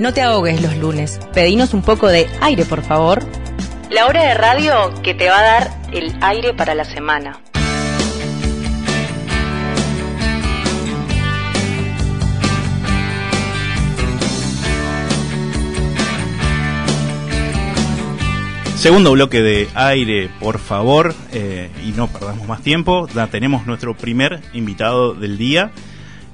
No te ahogues los lunes. Pedinos un poco de aire, por favor. La hora de radio que te va a dar el aire para la semana. Segundo bloque de aire, por favor, eh, y no perdamos más tiempo. Ya tenemos nuestro primer invitado del día.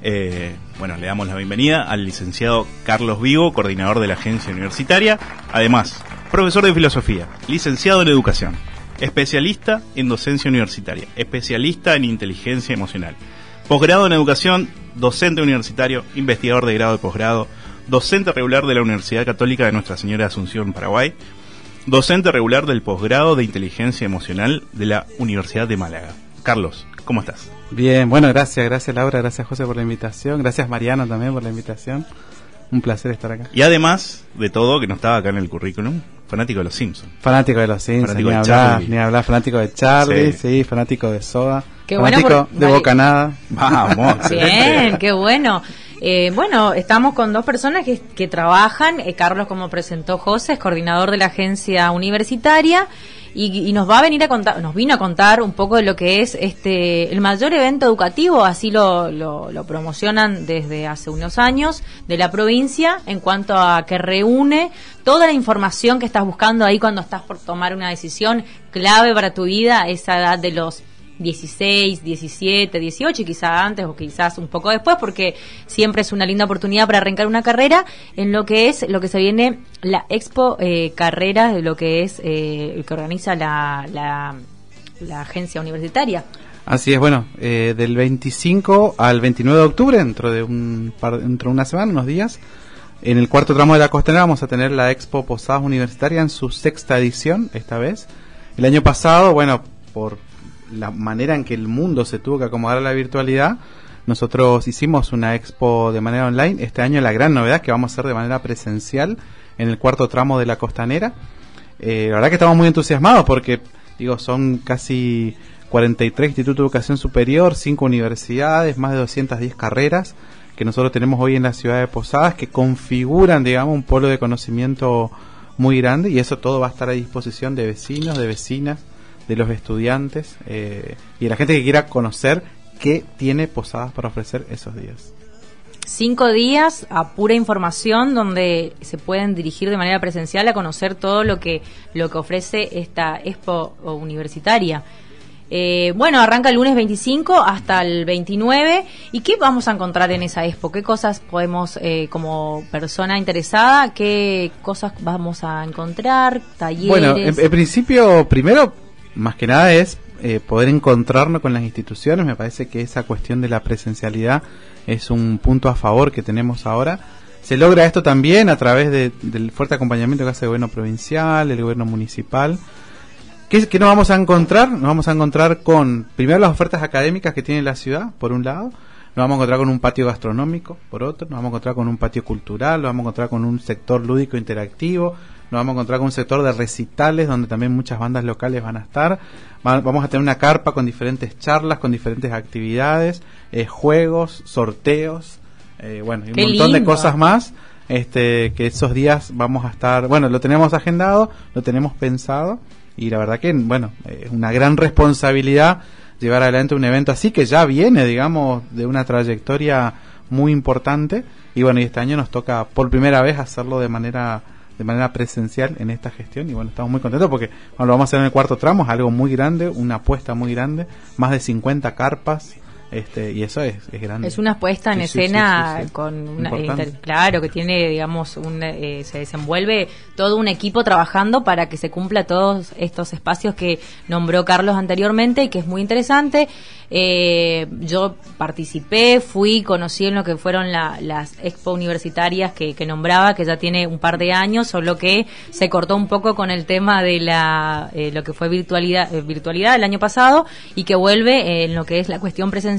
Eh, bueno, le damos la bienvenida al licenciado Carlos Vigo, coordinador de la agencia universitaria. Además, profesor de filosofía, licenciado en educación, especialista en docencia universitaria, especialista en inteligencia emocional, posgrado en educación, docente universitario, investigador de grado de posgrado, docente regular de la Universidad Católica de Nuestra Señora de Asunción, Paraguay docente regular del posgrado de inteligencia emocional de la Universidad de Málaga. Carlos, ¿cómo estás? Bien, bueno, gracias, gracias Laura, gracias José por la invitación, gracias Mariano también por la invitación. Un placer estar acá. Y además de todo, que no estaba acá en el currículum, fanático de los Simpsons. Fanático de los Simpsons, ni, hablar, ni hablar, fanático de Charlie, sí, fanático de Soda. Qué fanático de Bocanada. Vamos. Bien, qué bueno. Eh, bueno, estamos con dos personas que, que trabajan. Eh, Carlos, como presentó José, es coordinador de la agencia universitaria y, nos va a venir a contar, nos vino a contar un poco de lo que es este el mayor evento educativo, así lo, lo, lo promocionan desde hace unos años de la provincia en cuanto a que reúne toda la información que estás buscando ahí cuando estás por tomar una decisión clave para tu vida, esa edad de los 16, 17, 18 y quizás antes o quizás un poco después porque siempre es una linda oportunidad para arrancar una carrera en lo que es lo que se viene la Expo eh, Carreras de lo que es eh, que organiza la, la, agencia universitaria. Así es, bueno, eh, del 25 al 29 de octubre, dentro de, un par, dentro de una semana, unos días, en el cuarto tramo de la costanera vamos a tener la Expo Posadas Universitaria en su sexta edición, esta vez. El año pasado, bueno, por la manera en que el mundo se tuvo que acomodar a la virtualidad, nosotros hicimos una expo de manera online. Este año la gran novedad es que vamos a hacer de manera presencial en el cuarto tramo de la costanera. Eh, la verdad que estamos muy entusiasmados porque, digo, son casi 43 institutos de educación superior, 5 universidades, más de 210 carreras que nosotros tenemos hoy en la ciudad de Posadas que configuran, digamos, un polo de conocimiento muy grande y eso todo va a estar a disposición de vecinos, de vecinas, de los estudiantes eh, y de la gente que quiera conocer qué tiene Posadas para ofrecer esos días. Cinco días a pura información donde se pueden dirigir de manera presencial a conocer todo lo que, lo que ofrece esta expo universitaria. Eh, bueno, arranca el lunes 25 hasta el 29. ¿Y qué vamos a encontrar en esa expo? ¿Qué cosas podemos, eh, como persona interesada, qué cosas vamos a encontrar? Talleres. Bueno, en principio, primero más que nada es eh, poder encontrarnos con las instituciones. Me parece que esa cuestión de la presencialidad es un punto a favor que tenemos ahora. Se logra esto también a través del fuerte acompañamiento que hace el gobierno provincial, el gobierno municipal. ¿Qué, ¿Qué nos vamos a encontrar? Nos vamos a encontrar con, primero, las ofertas académicas que tiene la ciudad, por un lado. Nos vamos a encontrar con un patio gastronómico, por otro. Nos vamos a encontrar con un patio cultural. Nos vamos a encontrar con un sector lúdico interactivo nos vamos a encontrar con un sector de recitales donde también muchas bandas locales van a estar. vamos a tener una carpa con diferentes charlas, con diferentes actividades, eh, juegos, sorteos, eh, bueno, y un montón de cosas más. Este, que esos días vamos a estar, bueno, lo tenemos agendado, lo tenemos pensado y la verdad que, bueno, es una gran responsabilidad llevar adelante un evento así que ya viene, digamos, de una trayectoria muy importante. Y bueno, y este año nos toca por primera vez hacerlo de manera de manera presencial en esta gestión. Y bueno, estamos muy contentos porque lo vamos a hacer en el cuarto tramo, es algo muy grande, una apuesta muy grande, más de 50 carpas, este, y eso es, es grande. Es una puesta en escena con una, eh, claro que tiene digamos un, eh, se desenvuelve todo un equipo trabajando para que se cumpla todos estos espacios que nombró Carlos anteriormente y que es muy interesante. Eh, yo participé fui conocí en lo que fueron las expo universitarias que, que, nombraba que ya tiene un par de años solo que se cortó un poco con el tema de la lo que fue virtualidad virtualidad el año pasado y que vuelve en lo que es la cuestión presencial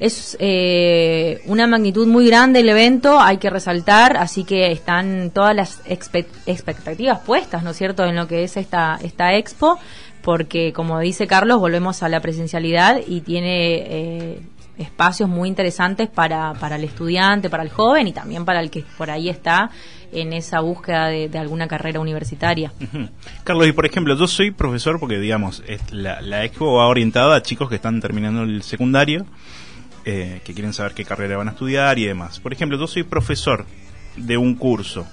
es eh, una magnitud muy grande el evento, hay que resaltar, así que están todas las expectativas puestas, ¿no es cierto?, en lo que es esta, esta expo, porque como dice Carlos, volvemos a la presencialidad y tiene... Eh, espacios muy interesantes para, para el estudiante, para el joven y también para el que por ahí está en esa búsqueda de, alguna carrera universitaria. Carlos, y por ejemplo, yo soy profesor porque, digamos, la, la expo va orientada a chicos que están terminando el secundario, eh, que quieren saber qué carrera van a estudiar y demás. Por ejemplo, yo soy profesor de un curso,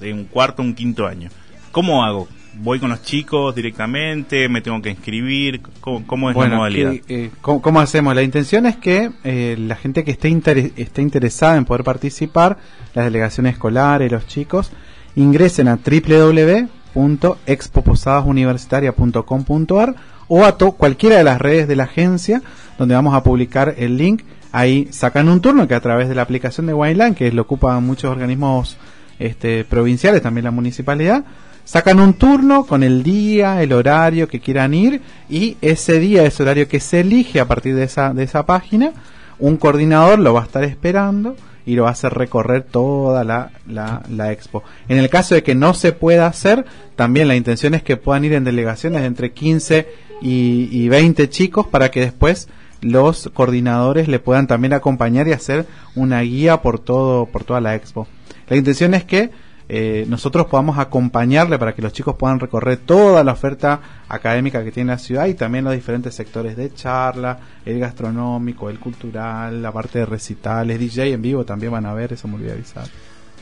de un cuarto, un quinto año. ¿Cómo hago? Voy con los chicos directamente, me tengo que inscribir, ¿cómo, es la modalidad? Eh, ¿cómo, hacemos? La intención es que eh, la gente que esté, esté interesada en poder participar, las delegaciones escolares, los chicos, ingresen a www.expoposadasuniversitaria.com.ar o a cualquiera de las redes de la agencia donde vamos a publicar el link. Ahí sacan un turno que a través de la aplicación de Wineland, que lo ocupan muchos organismos este, provinciales, también la municipalidad, sacan un turno con el día, el horario que quieran ir y ese día, ese horario que se elige a partir de esa, de esa página, un coordinador lo va a estar esperando y lo va a hacer recorrer toda la, la, expo. En el caso de que no se pueda hacer, también la intención es que puedan ir en delegaciones de entre 15 y, y 20 chicos para que después los coordinadores le puedan también acompañar y hacer una guía por todo por toda la expo. La intención es que eh, nosotros podamos acompañarle para que los chicos puedan recorrer toda la oferta académica que tiene la ciudad y también los diferentes sectores de charla, el gastronómico, el cultural, la parte de recitales, DJ en vivo también van a ver, eso me olvidé avisar.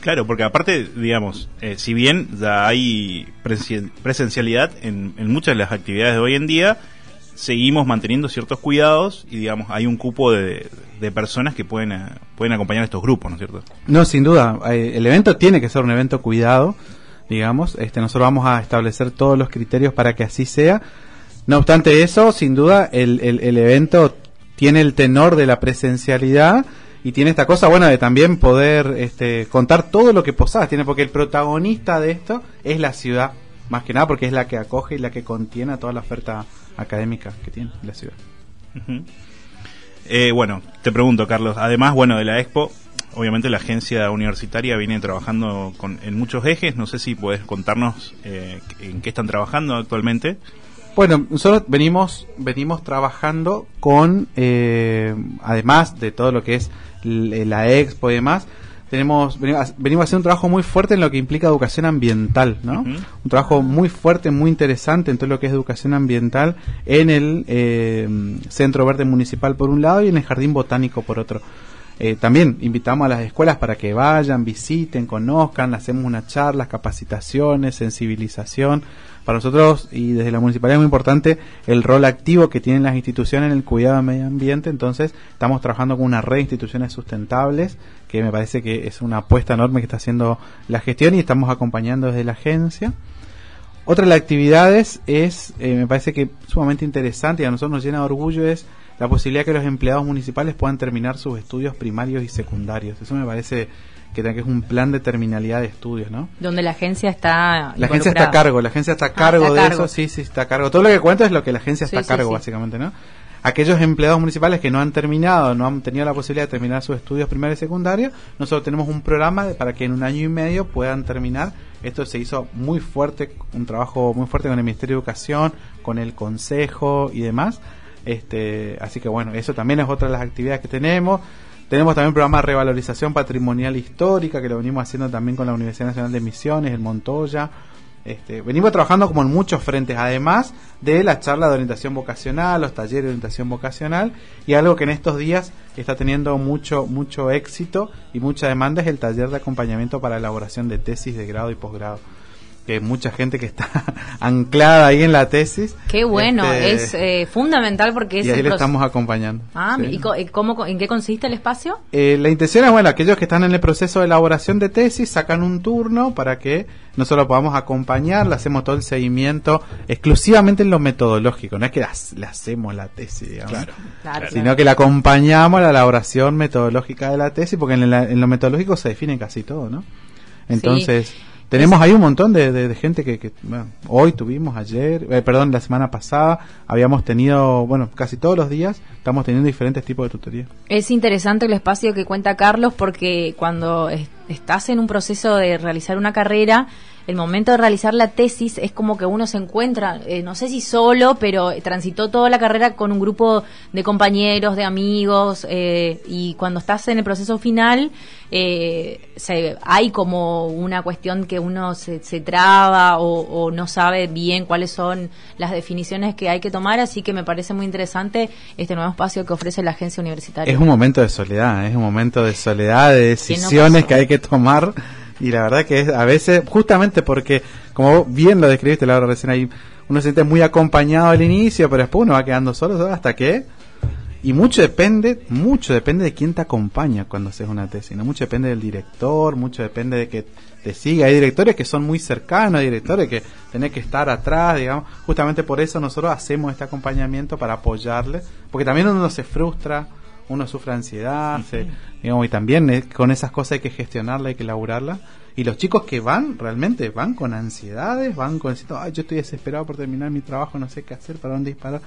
Claro, porque aparte, digamos, eh, si bien ya hay presencialidad en, en muchas de las actividades de hoy en día, seguimos manteniendo ciertos cuidados y digamos hay un cupo de, de personas que pueden, eh, pueden acompañar a estos grupos, ¿no es cierto? No, sin duda. Eh, el evento tiene que ser un evento cuidado, digamos. Este, nosotros vamos a establecer todos los criterios para que así sea. No obstante eso, sin duda, el, el, evento tiene el tenor de la presencialidad y tiene esta cosa buena de también poder este, contar todo lo que posás. Tiene porque el protagonista de esto es la ciudad, más que nada porque es la que acoge y la que contiene toda la oferta académica que tiene la ciudad. Eh, bueno, te pregunto, Carlos, además, bueno, de la Expo, obviamente la agencia universitaria viene trabajando con, en muchos ejes. No sé si puedes contarnos eh, en qué están trabajando actualmente. Bueno, nosotros venimos, venimos trabajando con, eh, además de todo lo que es la expo y demás, tenemos venimos, venimos haciendo un trabajo muy fuerte en lo que implica educación ambiental, ¿no? Un trabajo muy fuerte, muy interesante en todo lo que es educación ambiental en el eh, Centro Verde Municipal por un lado y en el Jardín Botánico por otro. Eh, también invitamos a las escuelas para que vayan, visiten, conozcan, hacemos unas charlas, capacitaciones, sensibilización. Para nosotros y desde la municipalidad es muy importante el rol activo que tienen las instituciones en el cuidado del medio ambiente. Entonces estamos trabajando con una red de instituciones sustentables que me parece que es una apuesta enorme que está haciendo la gestión y estamos acompañando desde la agencia. Otra de las actividades es, eh, me parece que sumamente interesante y a nosotros nos llena de orgullo es la posibilidad que los empleados municipales puedan terminar sus estudios primarios y secundarios. Eso me parece que es un plan de terminalidad de estudios, ¿no? Donde la agencia está La agencia está a cargo, la agencia está a ah, cargo de eso, sí, sí, está a cargo. Todo lo que cuento es lo que la agencia está a cargo, básicamente, ¿no? Aquellos empleados municipales que no han terminado, no han tenido la posibilidad de terminar sus estudios primarios y secundarios, nosotros tenemos un programa para que en un año y medio puedan terminar. Esto se hizo muy fuerte, un trabajo muy fuerte con el Ministerio de Educación, con el Consejo y demás. Este, así que bueno, eso también es otra de las actividades que tenemos. Tenemos también programa de revalorización patrimonial histórica que lo venimos haciendo también con la Universidad Nacional de Misiones, el Montoya. Este, venimos trabajando como en muchos frentes, además de la charla de orientación vocacional, los talleres de orientación vocacional y algo que en estos días está teniendo mucho mucho éxito y mucha demanda es el taller de acompañamiento para elaboración de tesis de grado y posgrado que mucha gente que está anclada ahí en la tesis. Qué bueno, este, es eh, fundamental porque es... Y ahí le estamos acompañando. Ah, ¿y, cómo, en qué consiste el espacio? Eh, la intención es, bueno, aquellos que están en el proceso de elaboración de tesis sacan un turno para que nosotros podamos acompañar, le hacemos todo el seguimiento exclusivamente en lo metodológico, no es que le hacemos la tesis, digamos, claro, sino que le acompañamos a la elaboración metodológica de la tesis, porque en, lo metodológico se define casi todo, ¿no? Entonces... Tenemos ahí un montón de, de, gente que, hoy tuvimos, ayer, eh, perdón, la semana pasada, habíamos tenido, bueno, casi todos los días estamos teniendo diferentes tipos de tutoría. Es interesante el espacio que cuenta Carlos porque cuando estás en un proceso de realizar una carrera, el momento de realizar la tesis es como que uno se encuentra, eh, no sé si solo, pero transitó toda la carrera con un grupo de compañeros, de amigos, eh, y cuando estás en el proceso final, eh, se, hay como una cuestión que uno se, se traba o, o, no sabe bien cuáles son las definiciones que hay que tomar, así que me parece muy interesante este nuevo espacio que ofrece la agencia universitaria. Es un momento de soledad, es un momento de soledad, de decisiones no que hay que tomar y la verdad que es a veces, justamente porque, como bien lo describiste Laura recién ahí, uno se siente muy acompañado al inicio, pero después uno va quedando solo hasta que... Y mucho depende, mucho depende de quién te acompaña cuando haces una tesis, ¿no? Mucho depende del director, mucho depende de que te siga. Hay directores que son muy cercanos, hay directores que tenés que estar atrás, digamos. Justamente por eso nosotros hacemos este acompañamiento para apoyarle, porque también uno se frustra, uno sufre ansiedad, se, digamos, y también eh, con esas cosas hay que gestionarla, hay que elaborarla. Y los chicos que van, realmente van con ansiedades, van con, ay, yo estoy desesperado por terminar mi trabajo, no sé qué hacer, para dónde disparar.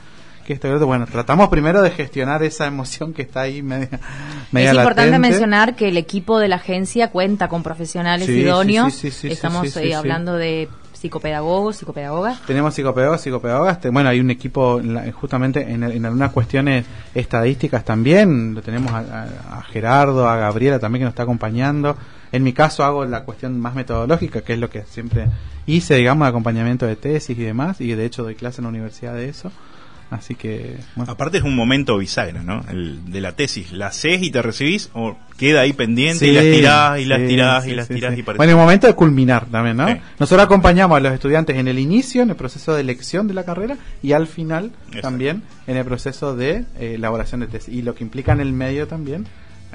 Que esto, bueno, tratamos primero de gestionar esa emoción que está ahí media, media Es importante latente. mencionar que el equipo de la agencia cuenta con profesionales Sí, idóneos. sí, sí, sí, sí, Estamos eh, hablando de psicopedagogos, psicopedagogas. Tenemos psicopedagogas, psicopedagogas. Bueno, hay un equipo justamente en, en algunas cuestiones estadísticas también. Lo tenemos a- a Gerardo, a Gabriela también que nos está acompañando. En mi caso hago la cuestión más metodológica, que es lo que siempre hice, digamos, de acompañamiento de tesis y demás. Y de hecho doy clase en la universidad de eso. Así que, bueno. Aparte es un momento bisagra, ¿no? El de la tesis. ¿La haces y te recibís o queda ahí pendiente Sí, y las tirás y las sí, tirás sí, y las tirás y parece... Bueno, el momento de culminar también, ¿no? Nosotros acompañamos a los estudiantes en el inicio, en el proceso de elección de la carrera y al final Exacto. también en el proceso de eh, elaboración de tesis. Y lo que implica en el medio también,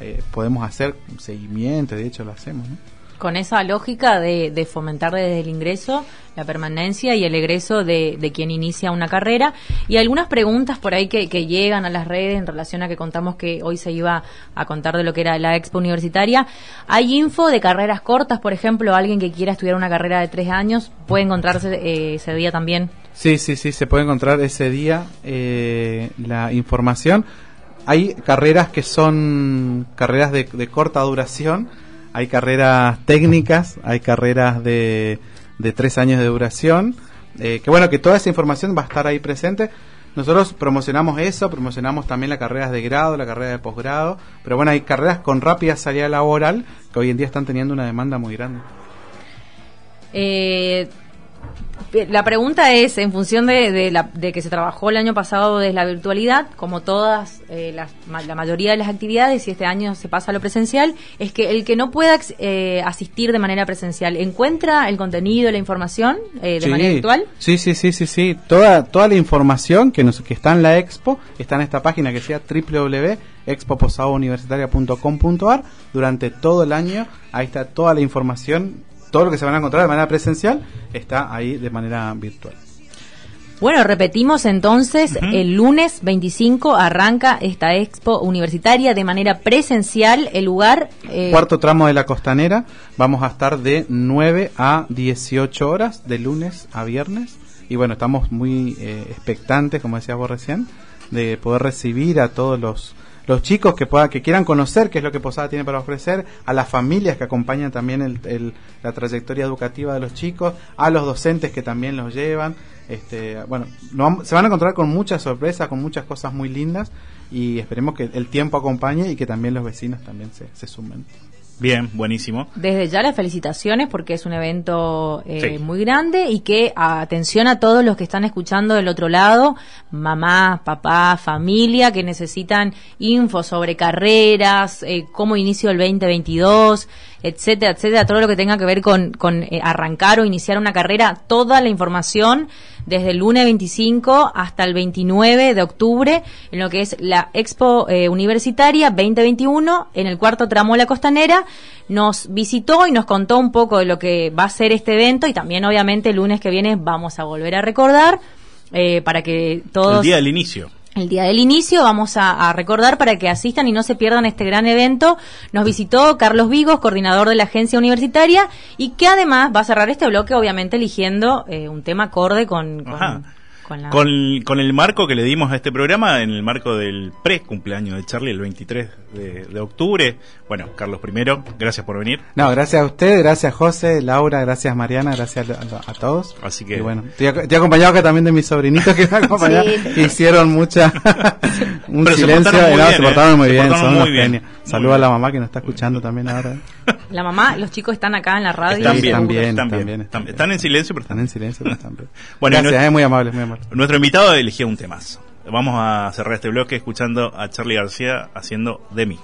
eh, podemos hacer un seguimiento, de hecho lo hacemos, ¿no? Con esa lógica de, de fomentar desde el ingreso la permanencia y el egreso de, de quien inicia una carrera. Y algunas preguntas por ahí que, que llegan a las redes en relación a que contamos que hoy se iba a contar de lo que era la expo universitaria. Hay info de carreras cortas, por ejemplo, alguien que quiera estudiar una carrera de tres años puede encontrarse eh, ese día también. Sí, sí, sí, se puede encontrar ese día eh, la información. Hay carreras que son carreras de, de corta duración, hay carreras técnicas, hay carreras de, de tres años de duración, eh, que bueno, que toda esa información va a estar ahí presente. Nosotros promocionamos eso, promocionamos también las carreras de grado, la carrera de posgrado, pero bueno, hay carreras con rápida salida laboral que hoy en día están teniendo una demanda muy grande. Eh, la pregunta es, en función de, de la- de que se trabajó el año pasado desde la virtualidad, como todas, eh, las- la mayoría de las actividades, y este año se pasa a lo presencial, es que el que no pueda eh, asistir de manera presencial, ¿encuentra el contenido, la información eh, de Sí. manera virtual? Sí, sí, sí, sí, sí. Toda, toda la información que, nos, que está en la expo está en esta página que sea www.expoposadouniversitaria.com.ar durante todo el año. Ahí está toda la información, todo lo que se van a encontrar de manera presencial está ahí de manera virtual. Bueno, repetimos entonces, el lunes 25 arranca esta expo universitaria de manera presencial, el lugar... eh, Cuarto tramo de la costanera, vamos a estar de 9 a 18 horas, de lunes a viernes. Y bueno, estamos muy eh, expectantes, como decías vos recién, de poder recibir a todos los, los chicos que, puedan, que quieran conocer qué es lo que Posada tiene para ofrecer, a las familias que acompañan también el- el- la trayectoria educativa de los chicos, a los docentes que también los llevan. Este, bueno, se van a encontrar con muchas sorpresas, con muchas cosas muy lindas y esperemos que el tiempo acompañe y que también los vecinos también se, se sumen. Bien, buenísimo. Desde ya las felicitaciones porque es un evento eh, Sí. muy grande y que atención a todos los que están escuchando del otro lado, mamá, papá, familia, que necesitan info sobre carreras, eh, cómo inicio el 2022, etcétera, etcétera, todo lo que tenga que ver con, con eh, arrancar o iniciar una carrera, toda la información desde el lunes 25 hasta el 29 de octubre en lo que es la Expo eh, Universitaria 2021 en el cuarto tramo de la costanera. Nos visitó y nos contó un poco de lo que va a ser este evento y también obviamente el lunes que viene vamos a volver a recordar eh, para que todos... El día del inicio. El día del inicio vamos a, recordar para que asistan y no se pierdan este gran evento. Nos visitó Carlos Vigos, coordinador de la agencia universitaria, y que además va a cerrar este bloque, obviamente, eligiendo eh, un tema acorde con- Con, con, el marco que le dimos a este programa, en el marco del pre-cumpleaños de Charlie, el 23 de, octubre. Bueno, Carlos, primero, gracias por venir. No, gracias a usted, gracias José, Laura, gracias Mariana, gracias a, todos. Así que. bueno, te, he acompañado acá también de mis sobrinitos que me acompañaron, que hicieron mucha. un silencio, se portaron muy bien, son muy bien. Saludos a la mamá que nos está escuchando también ahora. La mamá, los chicos están acá en la radio. Están bien, están bien, están, en silencio, pero están, en silencio, pero están bien. bueno, gracias, es muy amable, muy amable. Nuestro invitado eligió un temazo. Vamos a cerrar este bloque escuchando a Charlie García haciendo de mí.